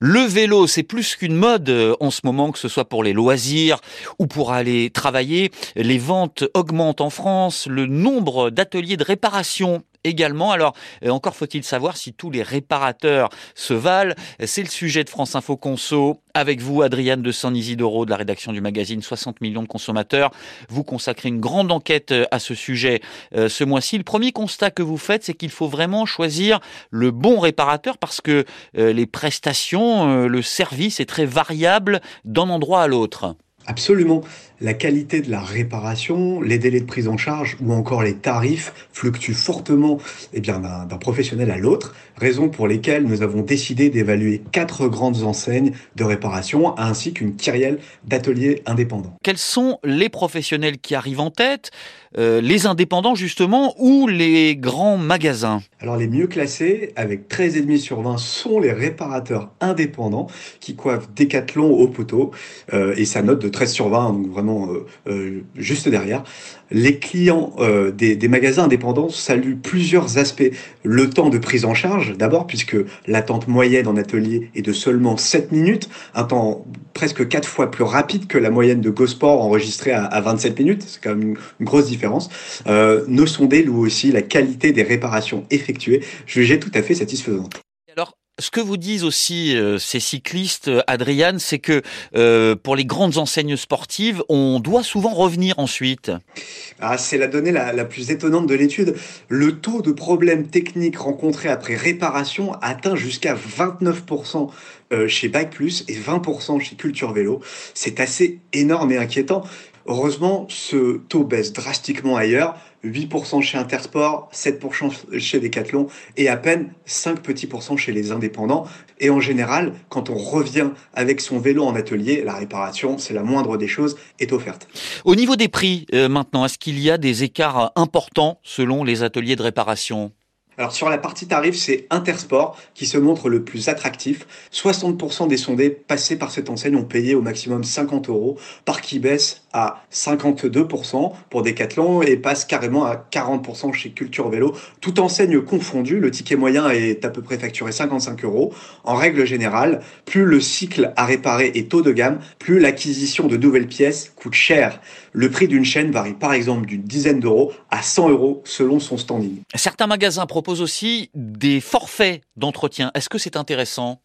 Le vélo, c'est plus qu'une mode euh, en ce moment, que ce soit pour les loisirs ou pour aller travailler. Les ventes augmentent en France, le nombre d'ateliers de réparation également. Alors, euh, encore faut-il savoir si tous les réparateurs se valent. C'est le sujet de France Info Conso. Avec vous, Adriane de San Isidoro, de la rédaction du magazine 60 millions de consommateurs. Vous consacrez une grande enquête euh, à ce sujet euh, ce mois-ci. Le premier constat que vous faites, c'est qu'il faut vraiment choisir le bon réparateur parce que les prestations, le service est très variable d'un endroit à l'autre. Absolument. La qualité de la réparation, les délais de prise en charge ou encore les tarifs fluctuent fortement eh bien, d'un professionnel à l'autre, raison pour lesquelles nous avons décidé d'évaluer quatre grandes enseignes de réparation ainsi qu'une kyrielle d'ateliers indépendants. Quels sont les professionnels qui arrivent en tête euh, les indépendants justement ou les grands magasins? Alors les mieux classés, avec 13,5 sur 20, sont les réparateurs indépendants qui coiffent Decathlon au poteau euh, et sa note de 13 sur 20, donc vraiment euh, juste derrière. Les clients des, des, magasins indépendants saluent plusieurs aspects. Le temps de prise en charge, d'abord, puisque l'attente moyenne en atelier est de seulement 7 minutes, un temps presque 4 fois plus rapide que la moyenne de GoSport enregistrée à, à 27 minutes. C'est quand même une, grosse différence euh, nos sondés louent aussi la qualité des réparations effectuées, jugée tout à fait satisfaisante. Ce que vous disent aussi euh, ces cyclistes, euh, Adriane, c'est que euh, pour les grandes enseignes sportives, on doit souvent revenir ensuite. Ah, c'est la donnée la, plus étonnante de l'étude. Le taux de problèmes techniques rencontrés après réparation atteint jusqu'à 29% chez Bike et 20% chez Culture Vélo. C'est assez énorme et inquiétant. Heureusement, ce taux baisse drastiquement ailleurs. 8% chez Intersport, 7% chez Decathlon et à peine 5 petits pourcents chez les indépendants. Et en général, quand on revient avec son vélo en atelier, la réparation, c'est la moindre des choses, est offerte. Au niveau des prix, euh, maintenant, est-ce qu'il y a des écarts importants selon les ateliers de réparation? Alors sur la partie tarif, c'est Intersport qui se montre le plus attractif. 60% des sondés passés par cette enseigne ont payé au maximum 50 euros, par qui baisse à 52% pour Decathlon et passe carrément à 40% chez Culture Vélo. Toute enseigne confondue, le ticket moyen est à peu près facturé 55 euros. En règle générale, plus le cycle à réparer est haut de gamme, plus l'acquisition de nouvelles pièces coûte cher. Le prix d'une chaîne varie par exemple d'une dizaine d'euros à 100 euros selon son standing. Certains magasins proposent aussi des forfaits d'entretien. Est-ce que c'est intéressant?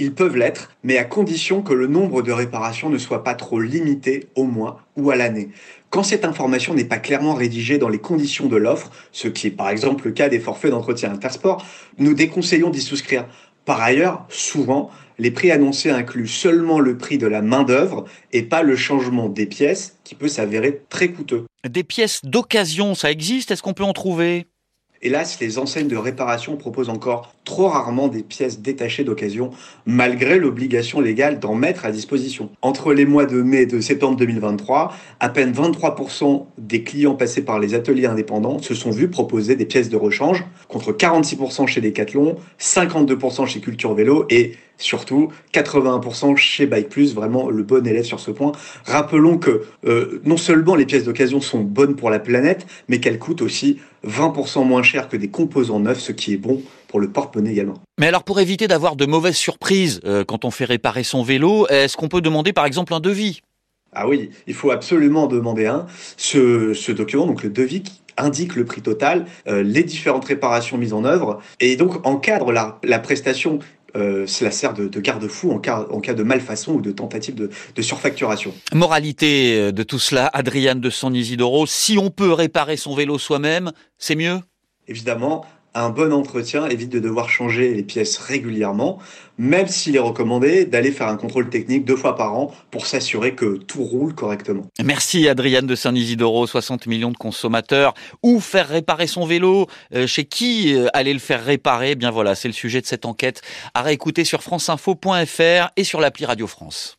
Ils peuvent l'être, mais à condition que le nombre de réparations ne soit pas trop limité au mois ou à l'année. Quand cette information n'est pas clairement rédigée dans les conditions de l'offre, ce qui est par exemple le cas des forfaits d'entretien intersport, nous déconseillons d'y souscrire. Par ailleurs, souvent, les prix annoncés incluent seulement le prix de la main-d'œuvre et pas le changement des pièces qui peut s'avérer très coûteux. Des pièces d'occasion, ça existe Est-ce qu'on peut en trouver? Hélas, les enseignes de réparation proposent encore trop rarement des pièces détachées d'occasion, malgré l'obligation légale d'en mettre à disposition. Entre les mois de mai et de septembre 2023, à peine 23% des clients passés par les ateliers indépendants se sont vus proposer des pièces de rechange, contre 46% chez Decathlon, 52% chez Culture Vélo et surtout 81% chez Bike Plus, vraiment le bon élève sur ce point. Rappelons que euh, non seulement les pièces d'occasion sont bonnes pour la planète, mais qu'elles coûtent aussi 20% moins cher que des composants neufs, ce qui est bon pour le porte-monnaie également. Mais alors pour éviter d'avoir de mauvaises surprises euh, quand on fait réparer son vélo, est-ce qu'on peut demander par exemple un devis? Ah oui, il faut absolument demander un. Ce, ce document, donc le devis, indique le prix total, euh, les différentes réparations mises en œuvre, et donc encadre la, la prestation euh, cela sert de, de garde-fou en cas, en cas de malfaçon ou de tentative de, de surfacturation. Moralité de tout cela, Adriane de San Isidoro, si on peut réparer son vélo soi-même, c'est mieux? Évidemment, un bon entretien évite de devoir changer les pièces régulièrement, même s'il est recommandé d'aller faire un contrôle technique deux fois par an pour s'assurer que tout roule correctement. Merci Adriane de Saint-Isidoro, 60 millions de consommateurs. Où faire réparer son vélo? Euh, Chez qui euh, aller le faire réparer? Eh Bien voilà, c'est le sujet de cette enquête à réécouter sur franceinfo.fr et sur l'appli Radio France.